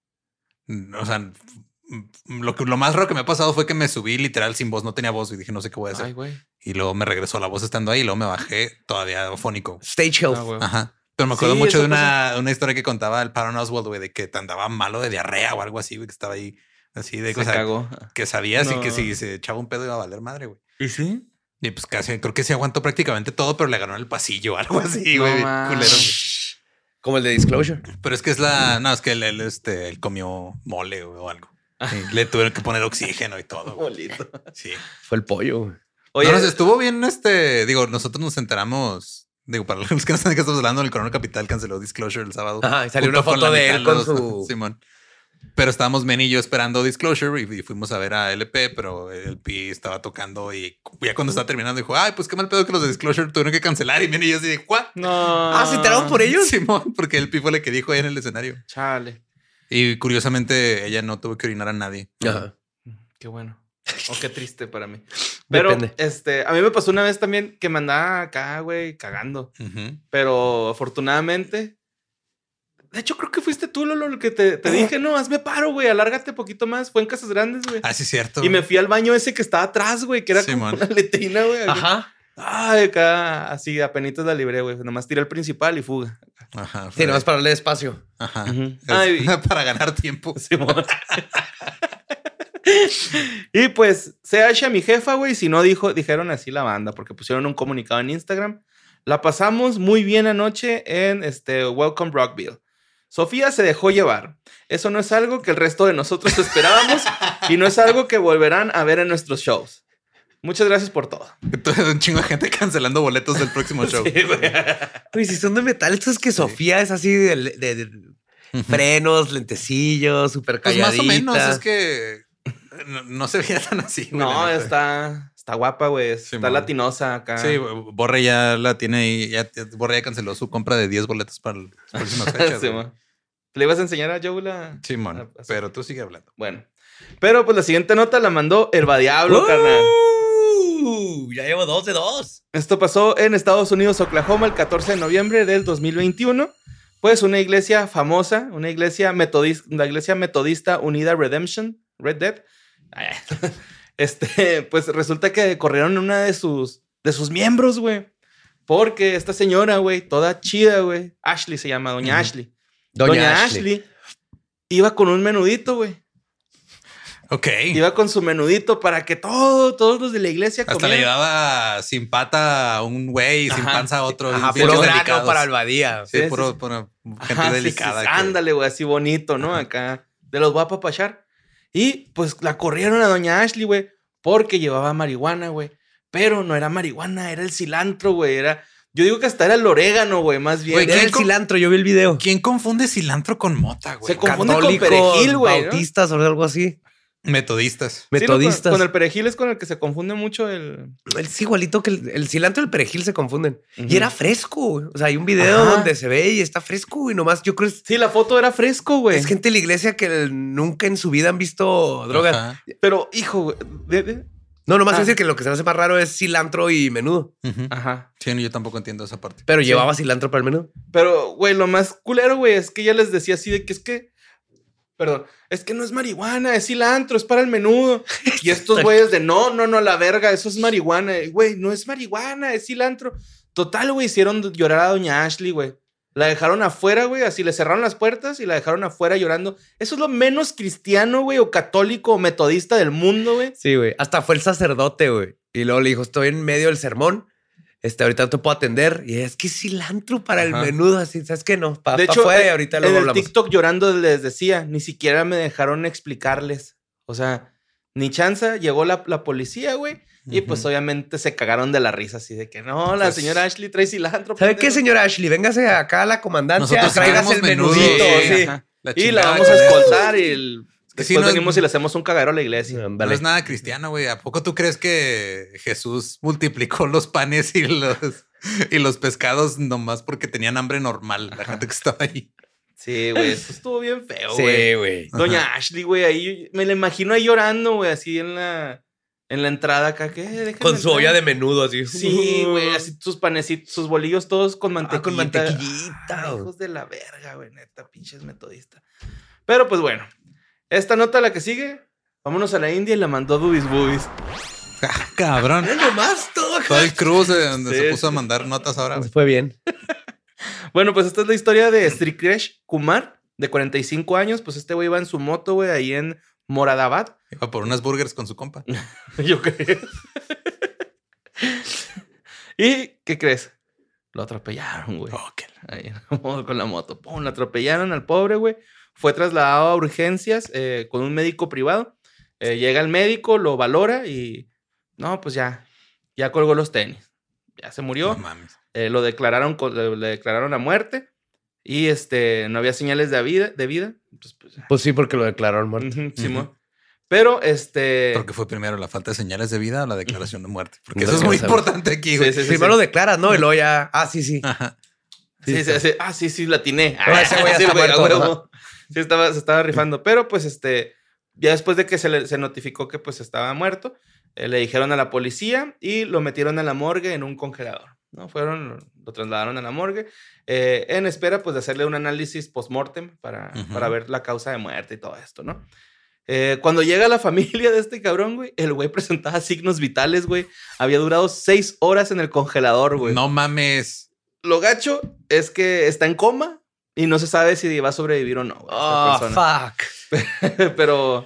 mm, O sea, mm, lo, que, lo más raro que me ha pasado fue que me subí literal sin voz, no tenía voz y dije, no sé qué voy a hacer. Ay, güey. Y luego me regresó la voz estando ahí y luego me bajé todavía fónico. Stage health. Ah. Ajá. Pero me acuerdo Sí, mucho de una, una historia que contaba el Paron Oswald, güey, de que te andaba malo de diarrea o algo así, güey, que estaba ahí así de Se cosas cagó. que sabías y que si se echaba un pedo iba a valer madre, güey. ¿Y sí? Y pues casi, creo que sí aguantó prácticamente todo, pero le ganó en el pasillo o algo así, güey. culero. Como el de Disclosure. Pero es que es la. No, es que él, él, este, él comió mole güey, o algo. Y le tuvieron que poner oxígeno y todo. güey. Sí. Fue el pollo. güey. Oye, No, nos estuvo bien, este. Digo, nosotros nos enteramos. Digo, para los que no saben de qué estamos hablando, el Corona Capital canceló Disclosure el sábado. Ajá, y salió una foto de él con los- su- Simón. Pero estábamos Men y yo esperando Disclosure y, y fuimos a ver a LP, pero el Pi estaba tocando y ya cuando estaba terminando dijo, ay, pues qué mal pedo que los de Disclosure tuvieron que cancelar. Y Men y yo así de, ¿what? no. Ah, ¿se enteraron por ellos? Simón, porque el Pi fue el que dijo ahí en el escenario. Chale. Y curiosamente ella no tuvo que orinar a nadie. Ajá. Qué bueno. O qué triste para mí. Pero, Depende. este, a mí me pasó una vez también que me andaba acá, güey, cagando. Pero afortunadamente. De hecho, creo que fuiste tú, Lolo, el que te, te dije, no, hazme paro, güey, alárgate poquito más. Fue en Casas Grandes, güey. Ah, sí, cierto. Y me fui al baño ese que estaba atrás, güey, que era como Simón. una letrina, güey. Ajá. Ay, acá, así, apenitas la libré, güey. Nomás tiré el principal y fuga. Ajá. Sí, nomás para darle espacio. Ajá. Ay. para ganar tiempo. Simón. y pues, se hacha mi jefa, güey. Si no dijo, dijeron así la banda, porque pusieron un comunicado en Instagram. La pasamos muy bien anoche en este Welcome Rockville. Sofía se dejó llevar. Eso no es algo que el resto de nosotros esperábamos y no es algo que volverán a ver en nuestros shows. Muchas gracias por todo. Un chingo de gente cancelando boletos del próximo show. Uy, si son de metal, esto es que Sofía es así de, de- de frenos, lentecillos, súper Pues calladita. más o menos, es que no, no se veía tan así. güey, No, está, está guapa, güey. Está latinosa acá. Sí, Borre ya la tiene ahí. Ya, Borre ya canceló su compra de 10 boletos para las próximas fechas. Sí, man. ¿Le ibas a enseñar a Joe la...? Simón, a- a- pero tú sigue hablando. Bueno. Pero pues la siguiente nota la mandó el Diablo, ¡Uh! carnal. Ya llevo dos de dos. Esto pasó en Estados Unidos, Oklahoma, el 14 de noviembre del 2021. Pues una iglesia famosa, una iglesia metodista, la iglesia metodista unida Redemption, Red Dead. Este, pues resulta que corrieron una de sus, de sus miembros, güey. Porque esta señora, güey, toda chida, güey. Ashley se llama, doña Ujú. Ashley. Doña, Doña, Ashley. Ashley. iba con un menudito, güey. Ok. Iba con su menudito para que todo, todos los de la iglesia Hasta le llevaba sin pata a un güey sin Ajá. panza a otro. Ajá, puro grano para el badía. Sí, Sí, sí, puro, puro gente Ajá, delicada. que- ándale, güey, así bonito, ¿no? Acá. De los voy a apapachar. Y pues la corrieron a doña Ashley, güey, porque llevaba marihuana, güey. Pero no era marihuana, era el cilantro, güey. Era. Yo digo que hasta era el orégano, güey, más bien. Güey, Era ¿quién el cilantro, yo vi el video. ¿Quién confunde cilantro con mota, güey? Se confunde con perejil, güey. ¿no? bautistas o algo así. Metodistas. Sí, no, con- Metodistas. con, el perejil es con el que se confunde mucho el. Es igualito que el, el cilantro y el perejil se confunden. Y era fresco. O sea, hay un video Ajá. donde se ve y está fresco y nomás yo creo Sí, la foto era fresco, güey. es gente de la iglesia que nunca en su vida han visto drogas. Ajá. Pero, hijo, güey. de- de- No, nomás Ah. decir que lo que se me hace más raro es cilantro y menudo. Ujú. Ajá. Sí, no, yo tampoco entiendo esa parte. Pero llevaba cilantro para el menudo. Pero, güey, lo más culero, güey, es que ya les decía así de que es que. Perdón, es que no es marihuana, es cilantro, es para el menudo. Y estos güeyes de no, no, no, la verga, eso es marihuana. Güey, no es marihuana, es cilantro. Total, güey, hicieron llorar a doña Ashley, güey. La dejaron afuera, güey, así le cerraron las puertas y la dejaron afuera llorando. Eso es lo menos cristiano, güey, o católico o metodista del mundo, güey. Sí, güey. Hasta fue el sacerdote, güey. Y luego le dijo, estoy en medio del sermón. Este, ahorita no te puedo atender. Y es que es cilantro para el menudo, así, ¿sabes qué? No, para de pa hecho, y en- ahorita en el hablamos. TikTok llorando les decía, ni siquiera me dejaron explicarles. O sea, ni chanza, llegó la, la policía, güey. Y pues obviamente se cagaron de la risa, así de que no, la Pues- señora Ashley trae cilantro. ¿Sabe qué, pendejo". señora Ashley? Véngase acá a la comandancia, Nosotros traigas el menudito. Sí, Sí. ajá. La Y la vamos a escoltar y el- que sí, después no- venimos y le hacemos un cagadero a la iglesia. No es nada cristiano, güey. ¿A poco tú crees que Jesús multiplicó los panes y los, y los pescados nomás porque tenían hambre normal? La gente que estaba ahí. Sí, güey, eso estuvo bien feo, Sí, güey. güey. Doña Ashley, güey, ahí me la imagino ahí llorando, güey, así en la, en la entrada acá. ¿qué? Déjenme Con su entrar. olla de menudo, así. Sí, güey, así sus panecitos, sus bolillos todos con mantequilla. Ah, con mantequillita, güey. hijos de la verga, güey, neta, pinches metodistas. Pero pues bueno, esta nota la que sigue, vámonos a la India y la mandó Boobies Boobies. Ah, cabrón. Nomás todo Todo el cruz de donde Sí, se puso a mandar notas ahora, güey. Fue bien. Bueno, pues esta es la historia de Srikresh Kumar, de 45 años. Pues este güey va en su moto, güey, ahí en Moradabad. Iba por unas burgers con su compa. Yo creo. ¿Y qué crees? Lo atropellaron, güey. Oh, qué- Ahí, con la moto. Pum, lo atropellaron al pobre, güey. Fue trasladado a urgencias eh, con un médico privado. Eh, llega el médico, lo valora y. No, pues ya. Ya colgó los tenis. Ya se murió. No mames. Eh, lo declararon, le, declararon a muerte. Y este, no había señales de vida. De vida. Pues, ya. Pues sí, porque lo declararon muerto. Ujú, Simón. Pero este. Porque fue primero la falta de señales de vida o la declaración de muerte. Porque No eso es muy sabes. importante aquí, güey. Sí, sí, Primero sí. declaras, ¿no? Y luego ya. Ah, sí, sí. Ajá. Sí, sí, sí. Ah, sí, sí, la atiné. No, ese güey está güey, muerto. huevo. Sí, estaba, se estaba rifando. Pero pues este, ya después de que se le se notificó que pues estaba muerto, eh, le dijeron a la policía y lo metieron a la morgue en un congelador. ¿no? Fueron, lo trasladaron a la morgue eh, en espera pues de hacerle un análisis post-mortem para, para ver la causa de muerte y todo esto, ¿no? Eh, cuando llega la familia de este cabrón, güey, el güey presentaba signos vitales, güey. Había durado seis horas en el congelador, güey. No mames. Lo gacho es que está en coma y no se sabe si va a sobrevivir o no. Oh, persona. fuck. Pero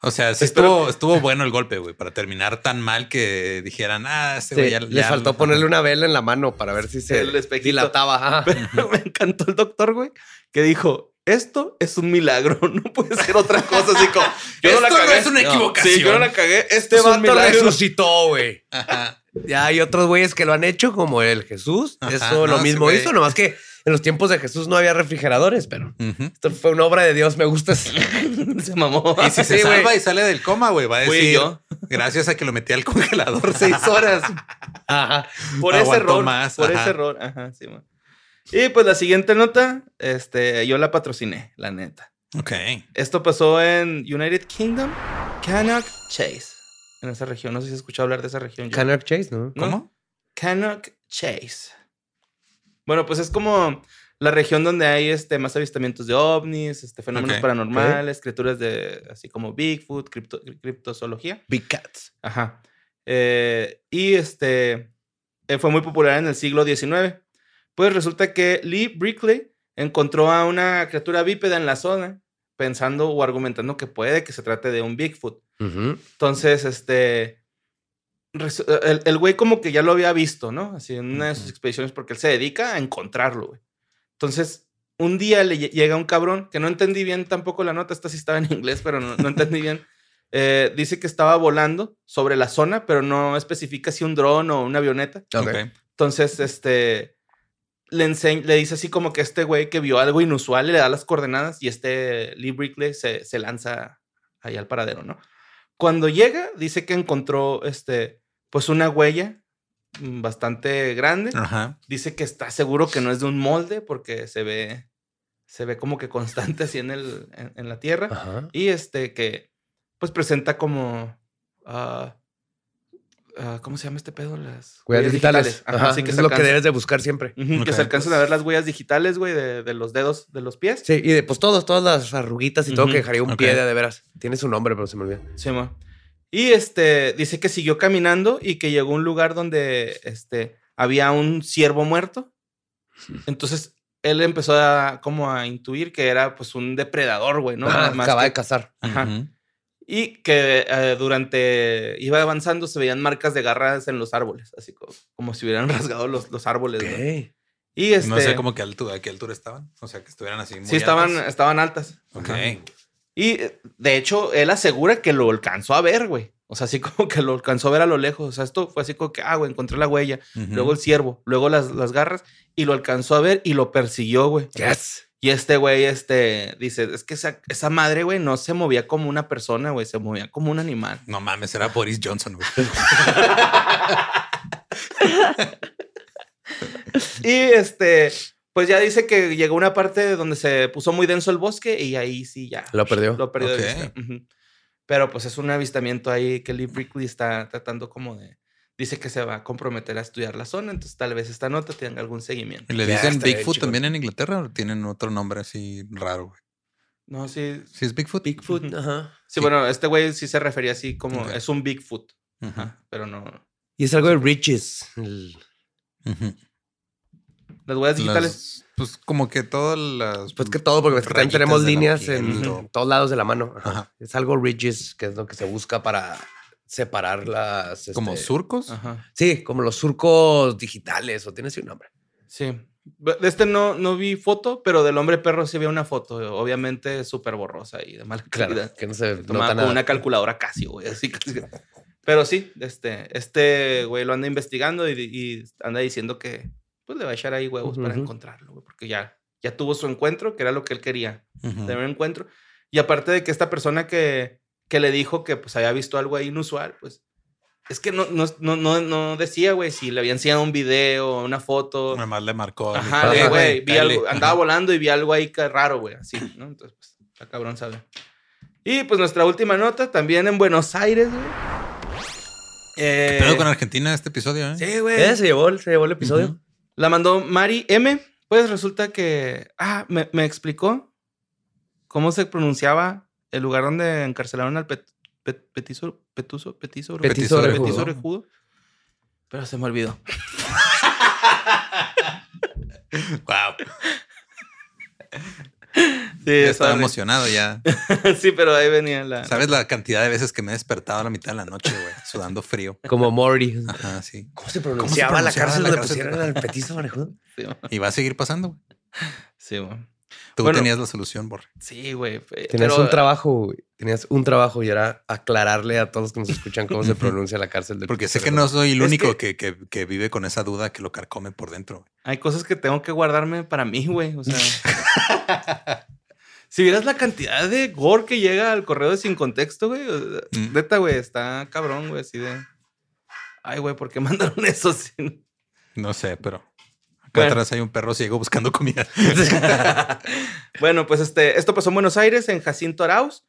O sea, sí estuvo, estuvo bueno el golpe, güey, para terminar tan mal que dijeran, ah, este Sí, güey ya le ya- faltó ponerle una vela en la mano para ver si se El espejito. dilataba. Pero me encantó el doctor, güey, que dijo, esto es un milagro, no puede ser otra cosa. Así como, yo no la Esto no cagué. es una equivocación. Sí, yo no la cagué. Este es vato resucitó, güey. Ya hay otros güeyes que lo han hecho, como el Jesús. Ajá, Eso lo mismo güey. hizo, nomás que en los tiempos de Jesús no había refrigeradores, pero esto fue una obra de Dios. Me gusta. Se mamó. Y si se Sí, salva y sale del coma, güey, va a decir, yo. gracias a que lo metí al congelador seis horas. Ajá. por ese error. más, por ajá. ese error. Ajá, sí, man. Y pues la siguiente nota, este, yo la patrociné, la neta. Ok. Esto pasó en United Kingdom, Cannock Chase. En esa región. No sé si has escuchado hablar de esa región. Canard Chase, ¿no? ¿No? ¿Cómo? Cannock Chase. Bueno, pues es como la región donde hay este, más avistamientos de ovnis, este, fenómenos paranormales, criaturas de así como Bigfoot, cripto- criptozoología. Big Cats. Ajá. Eh, y este eh, fue muy popular en el siglo XIX. Pues resulta que Lee Brickley encontró a una criatura bípeda en la zona, pensando o argumentando que puede que se trate de un Bigfoot. Entonces, este. Resu- El, el güey como que ya lo había visto, ¿no? Así en una de sus expediciones, porque él se dedica a encontrarlo, güey. Entonces, un día le lle- llega un cabrón, que no entendí bien tampoco la nota, esta sí estaba en inglés, pero no, no entendí bien. Eh, dice que estaba volando sobre la zona, pero no especifica si un dron o una avioneta. Entonces, este. Le, enseñ- le dice así como que este güey que vio algo inusual le da las coordenadas y este Lee Brickley se, se lanza ahí al paradero, ¿no? Cuando llega, dice que encontró este, pues una huella mm, bastante grande. Ajá. Dice que está seguro que no es de un molde porque se ve, se ve como que constante así en, el, en, en la tierra. Ajá. Y este que, pues presenta como, ah, ah, ¿cómo se llama este pedo? Las Huellas digitales. Ajá, Ajá, sí que es lo que debes de buscar siempre. Que se alcanzan a ver las huellas digitales, güey, de, de los dedos de los pies. Sí, y de pues todos, todas las arruguitas y todo que dejaría un pie de, de veras. Tiene su nombre, pero se me olvida. Sí, mo. Y este, dice que siguió caminando y que llegó a un lugar donde este, había un ciervo muerto. Entonces, él empezó a como a intuir que era pues un depredador, güey, ¿no? Más acaba que- de cazar. Ajá. Y que eh, durante iba avanzando se veían marcas de garras en los árboles, así como, como si hubieran rasgado los, los árboles. Y este, No sé cómo que altura, a qué altura estaban. O sea, que estuvieran así. Muy sí estaban, altas. estaban altas. Ok. Ajá. Y de hecho, él asegura que lo alcanzó a ver, güey. O sea, así como que lo alcanzó a ver a lo lejos. O sea, esto fue así como que, ah, güey, encontré la huella. Luego el ciervo, luego las, las garras. Y lo alcanzó a ver y lo persiguió, güey. Yes. Y este güey, este, dice, es que esa, esa madre, güey, no se movía como una persona, güey. Se movía como un animal. No mames, era Boris Johnson, güey. Y este, pues ya dice que llegó una parte donde se puso muy denso el bosque y ahí sí ya. Lo perdió. Lo perdió de Ok. vista. Ujú. Pero pues es un avistamiento ahí que Lee Brickley está tratando como de. Dice que se va a comprometer a estudiar la zona, entonces tal vez esta nota tenga algún seguimiento. ¿Y le dicen Bigfoot también en Inglaterra o tienen otro nombre así raro, güey? No, sí. ¿Sí es Bigfoot? Bigfoot, ajá. Sí, bueno, este güey sí se refería así como es un Bigfoot. Ajá, pero no. Y es algo de Riches. el-. Las huellas digitales. Las- pues como que todas las... Pues que todo, porque ves que también tenemos líneas en todos lados de la mano. Ajá. Ajá. Es algo Ridges, que es lo que se busca para separar las. Como este, surcos. Ajá. Sí, como los surcos digitales, o tiene así un nombre. Sí. De este no, no vi foto, pero del hombre perro sí había una foto, obviamente súper borrosa y de mala Claro, calidad. que no se nota con nada. una calculadora Casio, güey. Así casi. Pero sí, este, este güey lo anda investigando y, y anda diciendo que pues le va a echar ahí huevos para Ujú. encontrarlo, güey, porque ya, ya tuvo su encuentro, que era lo que él quería, Ujú. tener un encuentro. Y aparte de que esta persona que, que le dijo que pues había visto algo ahí inusual, pues es que no, no, no, no, no decía, güey, si le había enseñado un video, una foto. Nada más le marcó. Ajá, "Eh, güey, vi cáele". algo, andaba Ajá. volando y vi algo ahí que raro, güey, así, ¿no? Entonces, pues, está cabrón sabe. Y pues nuestra última nota, también en Buenos Aires, güey. Eh, Pero con Argentina este episodio, ¿eh? sí, güey. Eh, se llevó, el- se llevó el episodio. Ujú. La mandó Mari M. Pues resulta que, ah, me, me explicó cómo se pronunciaba el lugar donde encarcelaron al pet, pet- petiso, petuso, petiso, Petiso Petiso. Pero se me olvidó. Wow. Sí, ya estaba sorry. emocionado ya. sí, pero ahí venía la. ¿Sabes la cantidad de veces que me he despertado a la mitad de la noche, güey? Sudando frío. Como Morty. Ajá, sí. ¿Cómo se pronunciaba, la pronunciaba cárcel la donde cárcel? pusieron al petiso orejudo? Sí. Y va a seguir pasando, güey. Sí, mo. Tú Bueno. tenías la solución, Borre. Sí, güey. Tenías pero- un trabajo, güey. Tenías un trabajo y era aclararle a todos los que nos escuchan cómo se pronuncia la cárcel del Porque sé que no soy el Es único que, que, que vive con esa duda que lo carcome por dentro. güey. Hay cosas que tengo que guardarme para mí, güey. O sea. si vieras la cantidad de gore que llega al correo de sin contexto, güey. Mm. Neta, güey, está cabrón, güey, así de. Ay, güey, ¿por qué mandaron eso? No sé, pero acá Bueno. atrás hay un perro ciego buscando comida. bueno, pues este, esto pasó en Buenos Aires, en Jacinto Arauz.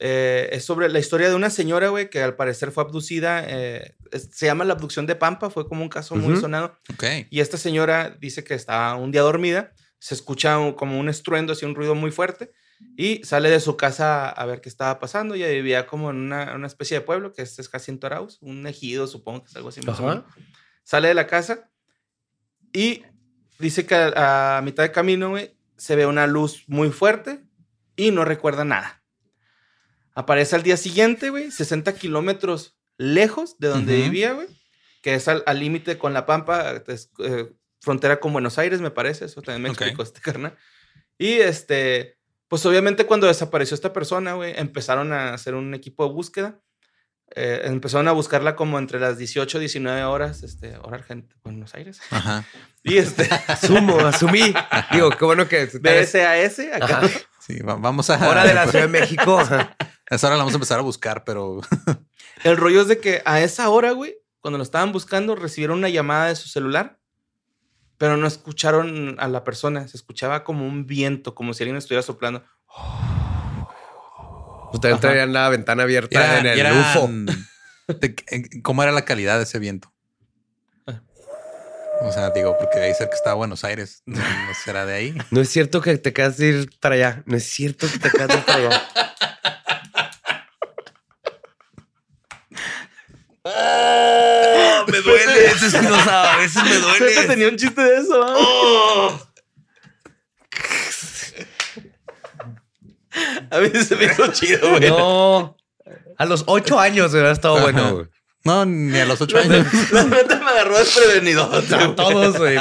Eh, es sobre la historia de una señora, güey, que al parecer fue abducida. eh, es- se llama la abducción de Pampa, fue como un caso muy sonado. ok. Y esta señora dice que estaba un día dormida, se escucha un- como un estruendo, así un ruido muy fuerte, y sale de su casa a ver qué estaba pasando. Ella vivía como en una, una especie de pueblo, que este es Jacinto Arauz, un ejido, supongo que es algo así. más o Ajá. menos. Sale de la casa y dice que a, a mitad de camino, güey, se ve una luz muy fuerte y no recuerda nada. Aparece al día siguiente, güey, 60 kilómetros lejos de donde Ujú. vivía, güey, que es al límite con La Pampa, es, eh, frontera con Buenos Aires, me parece, eso también me Ok. explicó este carnal. Y este, pues obviamente cuando desapareció esta persona, güey, empezaron a hacer un equipo de búsqueda. Eh, empezaron a buscarla como entre las 18 y 19 horas, este, hora argentina, Buenos Aires. Ajá. Y este, Asumo, asumí. Digo, qué bueno que... BSAS, acá. Ajá. Sí, va- vamos a. Hora de la Ciudad de México. A esa hora la vamos a empezar a buscar, pero El rollo es de que a esa hora, güey, cuando lo estaban buscando, recibieron una llamada de su celular, pero no escucharon a la persona. Se escuchaba como un viento, como si alguien estuviera soplando. Ustedes traían la ventana abierta Era- en el UFO. en- ¿Cómo era la calidad de ese viento? O sea, digo, porque ahí cerca está Buenos Aires. ¿No no será de ahí? No es cierto que te acabas de ir para allá. No es cierto que te acabas de ir para allá. Me duele ese Espinosa. A veces me Pepe duele. tenía un chiste de eso, ¿ah? ¡Oh! A mí se me hizo chido, güey. No. A los ocho años hubiera estado bueno. güey. No, ni a los ocho años. La neta me agarró desprevenido. A todos, güey.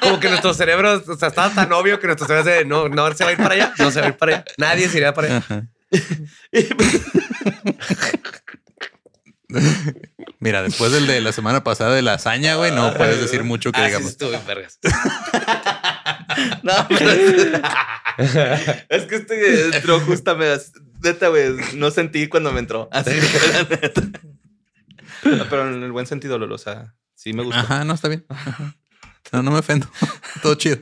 Como que nuestros cerebros, o sea, estaba tan obvio que nuestros cerebros de no, no se va a ir para allá, no se va a ir para allá. Nadie se iría para allá. Mira, después del de la semana pasada de la hazaña, güey, no puedes decir mucho que Ah, sí, digamos. estuvo bien vergas. No, pero es que este entró justamente. Neta, güey. No sentí cuando me entró. Así que la neta. No, pero en el buen sentido, Lolo. O sea, sí me gustó. Ajá, no está bien. Ajá. No, no me ofendo. Todo chido.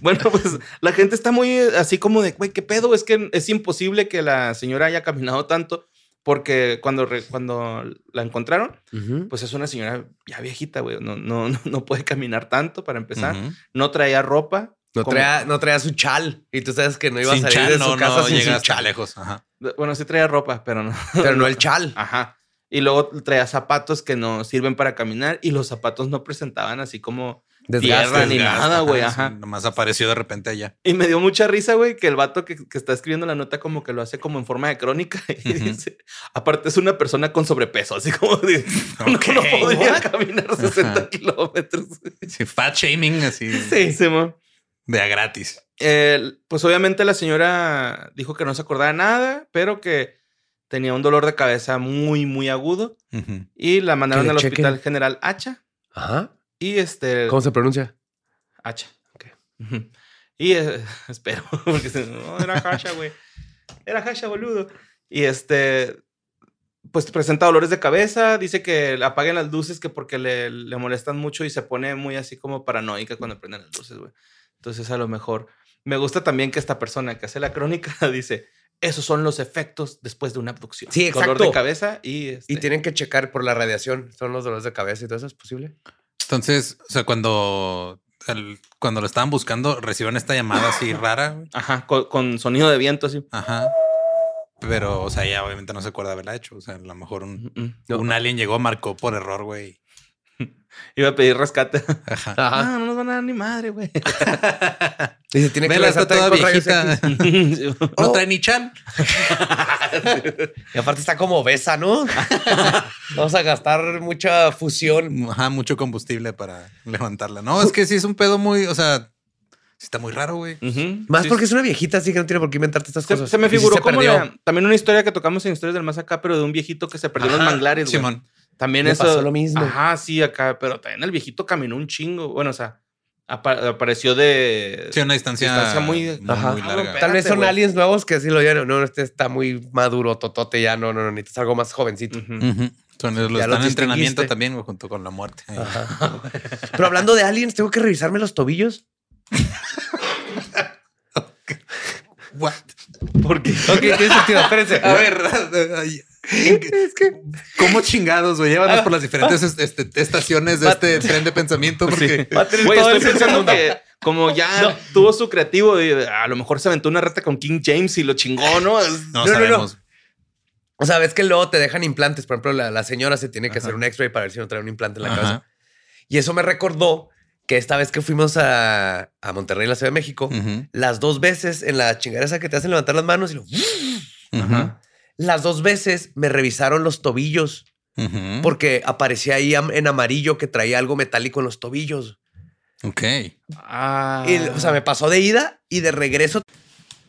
Bueno, pues la gente está muy eh, así como de, güey, ¿qué pedo? Es que es imposible que la señora haya caminado tanto porque cuando, re- cuando la encontraron, pues es una señora ya viejita, güey. No, no, no, no puede caminar tanto para empezar. No traía ropa. No como- traía, no traía su chal. Y tú sabes que no iba a salir chal, de no, su casa no sin su hasta chal. lejos. Ajá. Bueno, sí traía ropa, pero no. Pero no el chal. Ajá. Y luego traía zapatos que no sirven para caminar y los zapatos no presentaban así como Desgaste, tierra ni Desgasta, nada, güey. sí, Ajá. nomás apareció de repente allá. Y me dio mucha risa, güey, que el vato que, que está escribiendo la nota como que lo hace como en forma de crónica. Y dice, aparte es una persona con sobrepeso, así como de, no- Ok, no, podría what? caminar 60 Ajá. kilómetros. Sí, fat shaming así Sí, Simón. de a gratis. Eh, pues obviamente la señora dijo que no se acordaba de nada, pero que tenía un dolor de cabeza muy, muy agudo. Ujú. Y la mandaron al chequen. Hospital General Hacha. Ajá. Y este... ¿Cómo se pronuncia? Hacha. Ujú. Y eh, espero, porque no, era Hacha, güey. Era Hacha, boludo. Y este, pues presenta dolores de cabeza, dice que le apaguen las luces que porque le, le molestan mucho y se pone muy así como paranoica cuando prenden las luces, güey. Entonces a lo mejor me gusta también que esta persona que hace la crónica dice, esos son los efectos después de una abducción. Sí, Dolor exacto. de cabeza y... Este, Y tienen que checar por la radiación. Son los dolores de cabeza y todo eso. ¿Es posible? Entonces, o sea, cuando, el- cuando lo estaban buscando, recibieron esta llamada así rara. Ajá, con, con sonido de viento así. Ajá. Pero, o sea, ella obviamente no se acuerda haberla hecho. O sea, a lo mejor un, Mm, mm. Un alien llegó, marcó por error, güey. Iba a pedir rescate. Ajá. Ajá. No, no nos van a dar ni madre, güey. Dice, tiene que está toda viejita. X. No trae ni chan. Y aparte está como obesa, ¿no? Vamos a gastar mucha fusión. Ajá, mucho combustible para levantarla. No, es que sí es un pedo muy, o sea, sí está muy raro, güey. Más Sí, porque es una viejita, así que no tiene por qué inventarte estas Se, cosas. se me figuró se como la- también una historia que tocamos en Historias del Más Acá, pero de un viejito que se perdió en los manglares, güey. También Le eso. pasó lo mismo. Ajá, sí, acá. Pero también el viejito caminó un chingo. Bueno, o sea, apa- apareció de. Sí, una distancia, Distancia muy- muy, Ajá. muy larga. Tal vez son aliens nuevos que así lo llaman. No, este está muy maduro, totote ya. No, no, no, necesitas algo más jovencito. Son los, Ya están en entrenamiento también, güey, junto con la muerte. Pero hablando de aliens, tengo que revisarme los tobillos. What? ¿Por qué? Ok, tiene sentido. Espérense. A ver, es que ¿cómo chingados, güey? Llévanos por las diferentes est- este, estaciones de este tren de pensamiento porque va a tener Güey, estoy el pensando que como ya tuvo su creativo, y a lo mejor se aventó una reta con King James y lo chingó, ¿no? Es- no, No, no, no. sabemos. O sea, ves que luego te dejan implantes. Por ejemplo, la, la señora se tiene que hacer un x-ray para ver si no trae un implante en la Ajá. cabeza. Y eso me recordó que esta vez que fuimos a, a Monterrey, la Ciudad de México, las dos veces en la chingadera esa que te hacen levantar las manos y lo, ujú, las dos veces me revisaron los tobillos porque aparecía ahí en amarillo que traía algo metálico en los tobillos. Ok. Ah. Y, o sea, me pasó de ida y de regreso.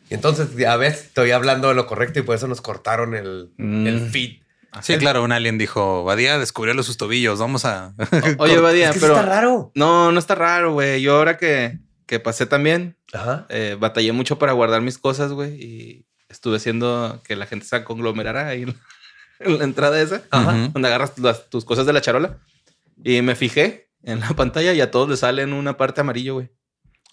Y entonces, ya ves, estoy hablando de lo correcto y por eso nos cortaron el, Mm. el feed. Sí, claro, un alien dijo, Badía descubrió sus tobillos, vamos a... Oye, Badía, Es que pero. está raro. No, no está raro, güey. Yo ahora que, que pasé también, Ajá. eh, batallé mucho para guardar mis cosas, güey. Y estuve haciendo que la gente se conglomerara ahí en, en la entrada esa, Ajá. Donde agarras las- tus cosas de la charola. Y me fijé en la pantalla y a todos les sale en una parte amarillo, güey.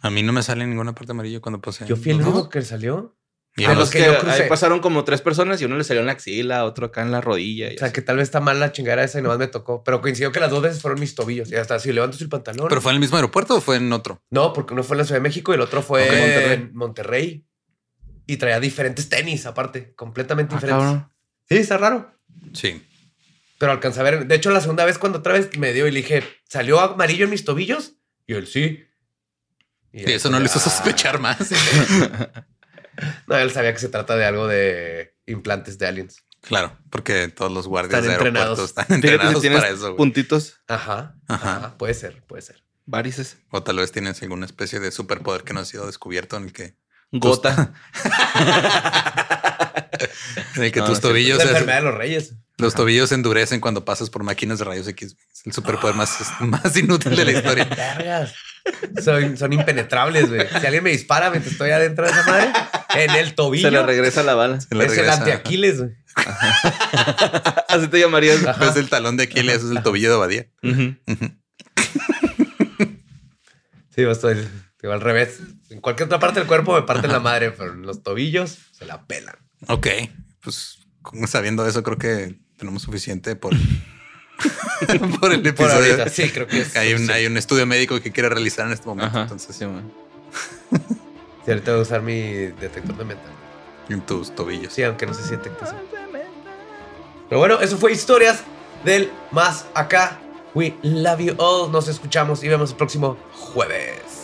A mí no me sale ninguna parte amarillo cuando pasé. Yo fui el único que salió. Y Ah, a los que que yo crucé. ahí pasaron como tres personas y uno le salió en la axila, otro acá en la rodilla. y O sea, así. que tal vez está mal la chingada esa y nomás me tocó. Pero coincidió que las dos veces fueron mis tobillos. Y hasta si levanto el pantalón. ¿Pero fue en el mismo aeropuerto o fue en otro? No, porque uno fue en la Ciudad de México y el otro fue Ok, Monterrey. en Monterrey. Y traía diferentes tenis, aparte, completamente Ah, diferentes. cabrón. Sí, está raro. Sí. Pero alcancé a ver. De hecho, la segunda vez cuando otra vez me dio y le dije, ¿salió amarillo en mis tobillos? Y él sí. Y eso no le hizo "Ah". sospechar más. No, él sabía que se trata de algo de implantes de aliens. Claro, porque todos los guardias Están de entrenados. están si entrenados tienes para eso. puntitos, Ajá. Ajá. Ajá. Puede ser, puede ser. varices, O tal vez tienes alguna especie de superpoder que no ha sido descubierto en el que, gota. en el que No, tus es tobillos La enfermedad de los reyes. los tobillos se endurecen cuando pasas por máquinas de rayos X. Es el superpoder más, más inútil de la historia. Vergas. Son, son impenetrables, güey. Si alguien me dispara mientras estoy adentro de esa madre, en el tobillo. Se le regresa la bala. Se le es el regresa. antiaquiles, güey. Así te llamarías. Es el talón de Aquiles, es el tobillo de Badía. Ujú. Sí, yo digo, al revés. En cualquier otra parte del cuerpo me parten la madre, pero en los tobillos se la pelan. Ok, pues sabiendo eso, creo que tenemos suficiente por, por el Por episodio. ahorita, sí, creo que es. Hay un, sí. hay un estudio médico que quiere realizar en este momento. Ajá. Entonces, sí, man. Sí, ahorita voy a usar mi detector de metal. en tus tobillos. Sí, aunque no sé si detecta eso. Pero bueno, eso fue historias del más acá. We love you all. Nos escuchamos y vemos el próximo jueves.